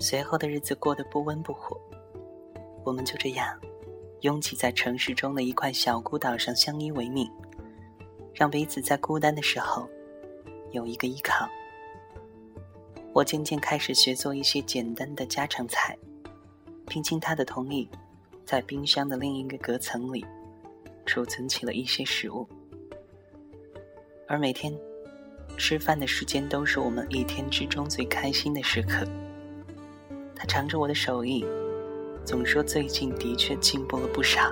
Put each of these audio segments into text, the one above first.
随后的日子过得不温不火，我们就这样拥挤在城市中的一块小孤岛上相依为命，让彼此在孤单的时候有一个依靠。我渐渐开始学做一些简单的家常菜，并经他的同意，在冰箱的另一个隔层里储存起了一些食物。而每天吃饭的时间都是我们一天之中最开心的时刻。他尝着我的手艺，总说最近的确进步了不少。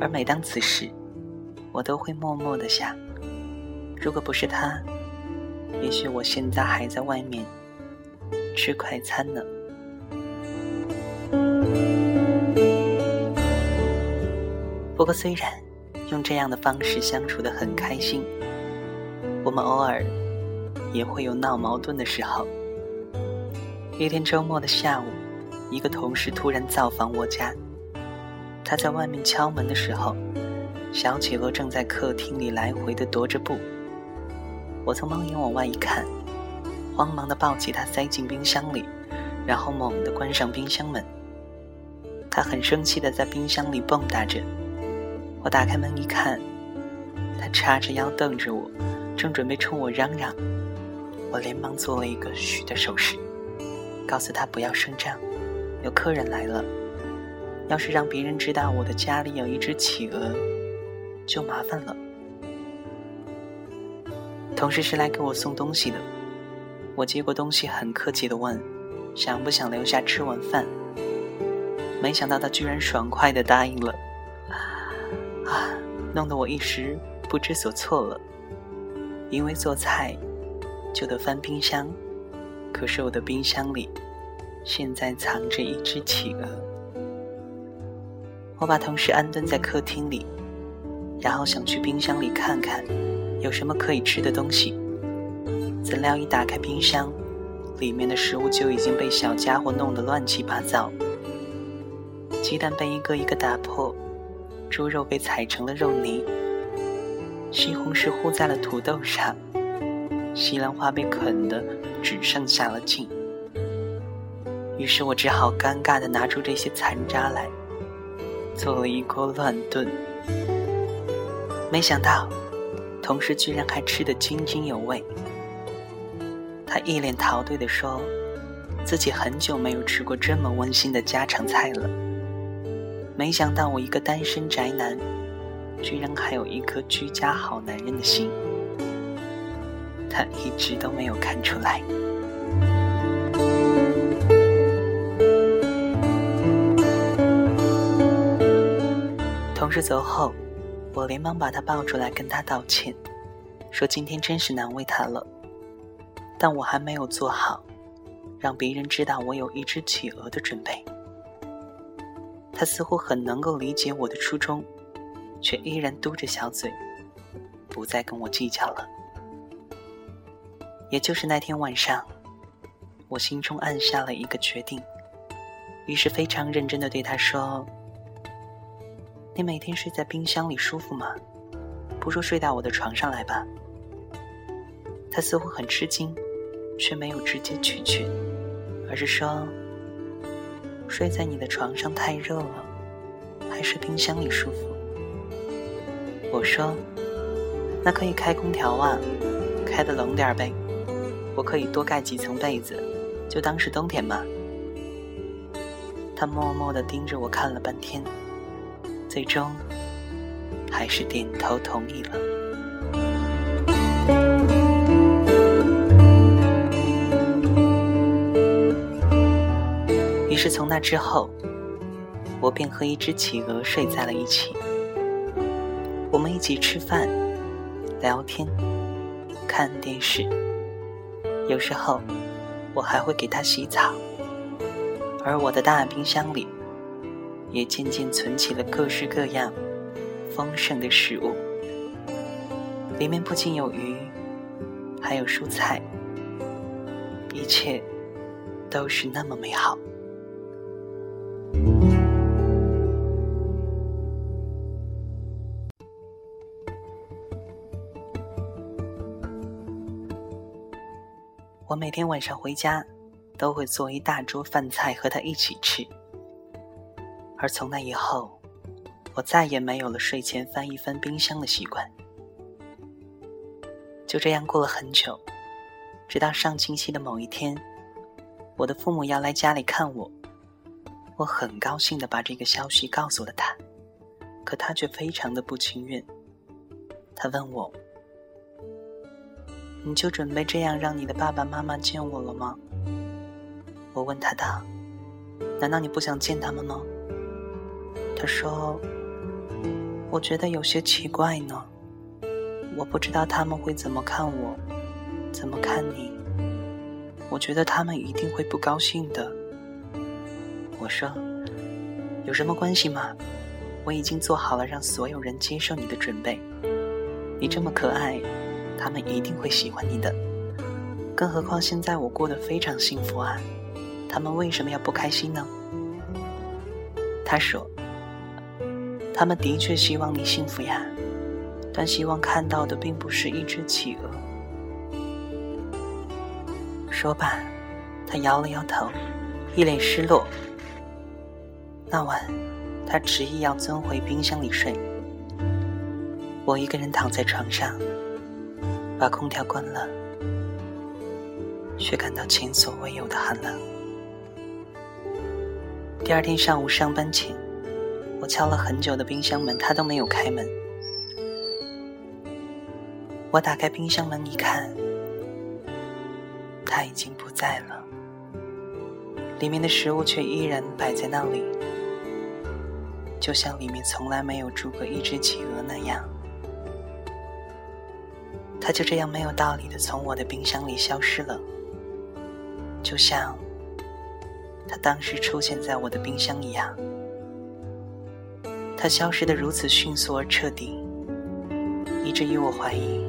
而每当此时，我都会默默的想：如果不是他，也许我现在还在外面吃快餐呢。不过，虽然用这样的方式相处的很开心，我们偶尔也会有闹矛盾的时候。一天周末的下午，一个同事突然造访我家。他在外面敲门的时候，小企鹅正在客厅里来回的踱着步。我从猫眼往外一看，慌忙的抱起它塞进冰箱里，然后猛地关上冰箱门。它很生气的在冰箱里蹦跶着。我打开门一看，它叉着腰瞪着我，正准备冲我嚷嚷。我连忙做了一个嘘的手势，告诉他不要声张，有客人来了。要是让别人知道我的家里有一只企鹅，就麻烦了。同事是来给我送东西的，我接过东西，很客气的问：“想不想留下吃晚饭？”没想到他居然爽快的答应了，啊，弄得我一时不知所措了。因为做菜就得翻冰箱，可是我的冰箱里现在藏着一只企鹅。我把同事安顿在客厅里，然后想去冰箱里看看。有什么可以吃的东西？怎料一打开冰箱，里面的食物就已经被小家伙弄得乱七八糟。鸡蛋被一个一个打破，猪肉被踩成了肉泥，西红柿糊在了土豆上，西兰花被啃得只剩下了茎。于是我只好尴尬地拿出这些残渣来，做了一锅乱炖。没想到。同事居然还吃得津津有味。他一脸陶醉地说：“自己很久没有吃过这么温馨的家常菜了。”没想到我一个单身宅男，居然还有一颗居家好男人的心。他一直都没有看出来。事走后。我连忙把他抱出来，跟他道歉，说今天真是难为他了。但我还没有做好让别人知道我有一只企鹅的准备。他似乎很能够理解我的初衷，却依然嘟着小嘴，不再跟我计较了。也就是那天晚上，我心中暗下了一个决定，于是非常认真的对他说。你每天睡在冰箱里舒服吗？不如睡到我的床上来吧。他似乎很吃惊，却没有直接拒绝，而是说：“睡在你的床上太热了，还是冰箱里舒服。”我说：“那可以开空调啊，开的冷点呗，我可以多盖几层被子，就当是冬天嘛。”他默默的盯着我看了半天。最终，还是点头同意了。于是从那之后，我便和一只企鹅睡在了一起。我们一起吃饭、聊天、看电视，有时候我还会给它洗澡。而我的大冰箱里。也渐渐存起了各式各样丰盛的食物，里面不仅有鱼，还有蔬菜，一切都是那么美好。我每天晚上回家，都会做一大桌饭菜和他一起吃。而从那以后，我再也没有了睡前翻一翻冰箱的习惯。就这样过了很久，直到上星期的某一天，我的父母要来家里看我，我很高兴的把这个消息告诉了他，可他却非常的不情愿。他问我：“你就准备这样让你的爸爸妈妈见我了吗？”我问他道：“难道你不想见他们吗？”他说：“我觉得有些奇怪呢，我不知道他们会怎么看我，怎么看你。我觉得他们一定会不高兴的。”我说：“有什么关系吗？我已经做好了让所有人接受你的准备。你这么可爱，他们一定会喜欢你的。更何况现在我过得非常幸福啊。”他们为什么要不开心呢？他说：“他们的确希望你幸福呀，但希望看到的并不是一只企鹅。”说罢，他摇了摇头，一脸失落。那晚，他执意要钻回冰箱里睡。我一个人躺在床上，把空调关了，却感到前所未有的寒冷。第二天上午上班前，我敲了很久的冰箱门，他都没有开门。我打开冰箱门一看，他已经不在了，里面的食物却依然摆在那里，就像里面从来没有住过一只企鹅那样。他就这样没有道理的从我的冰箱里消失了，就像……他当时出现在我的冰箱一样，他消失的如此迅速而彻底，以至于我怀疑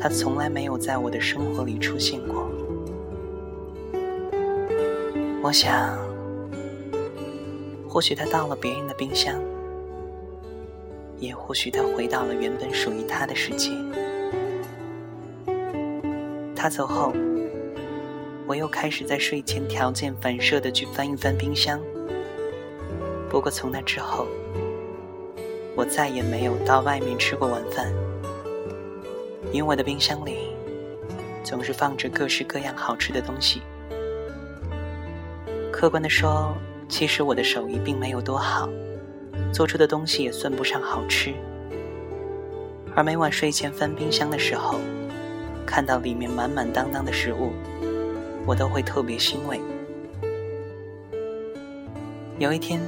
他从来没有在我的生活里出现过。我想，或许他到了别人的冰箱，也或许他回到了原本属于他的世界。他走后。我又开始在睡前条件反射的去翻一翻冰箱。不过从那之后，我再也没有到外面吃过晚饭，因为我的冰箱里总是放着各式各样好吃的东西。客观的说，其实我的手艺并没有多好，做出的东西也算不上好吃。而每晚睡前翻冰箱的时候，看到里面满满当当的食物。我都会特别欣慰。有一天，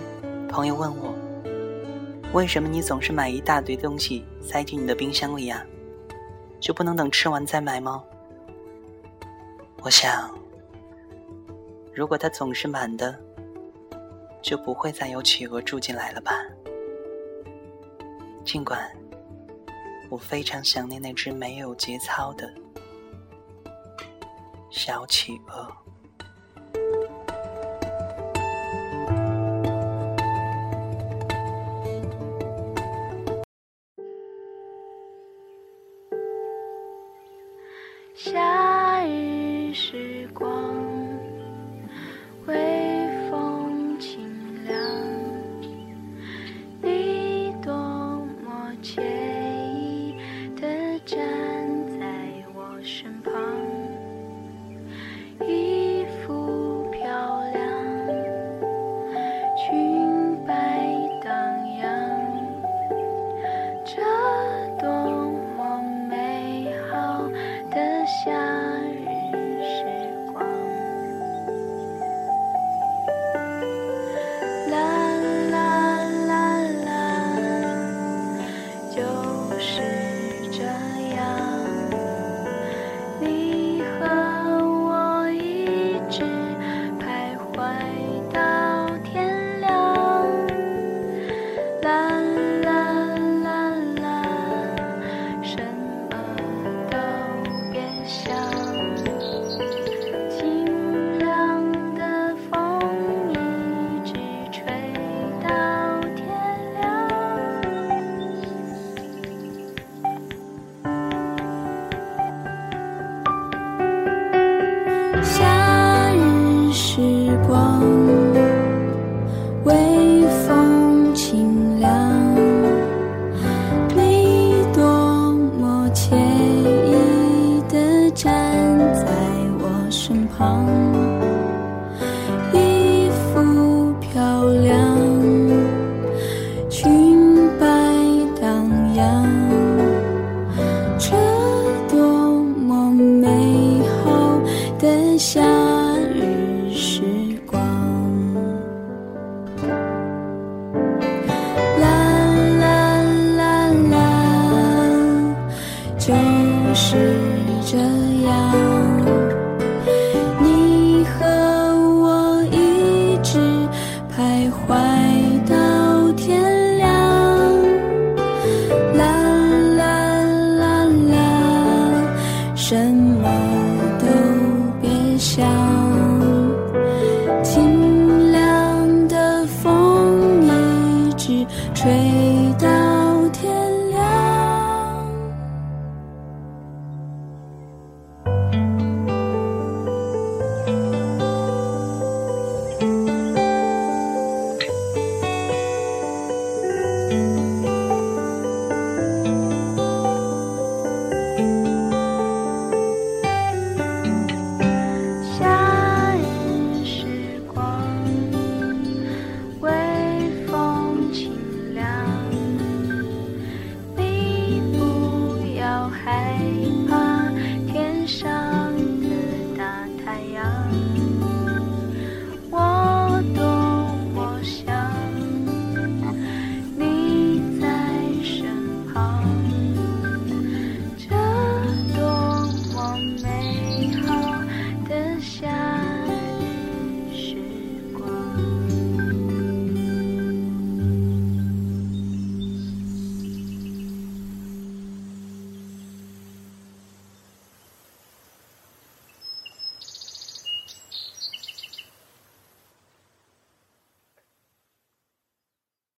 朋友问我：“为什么你总是买一大堆东西塞进你的冰箱里呀？就不能等吃完再买吗？”我想，如果它总是满的，就不会再有企鹅住进来了吧。尽管我非常想念那只没有节操的。小企鹅。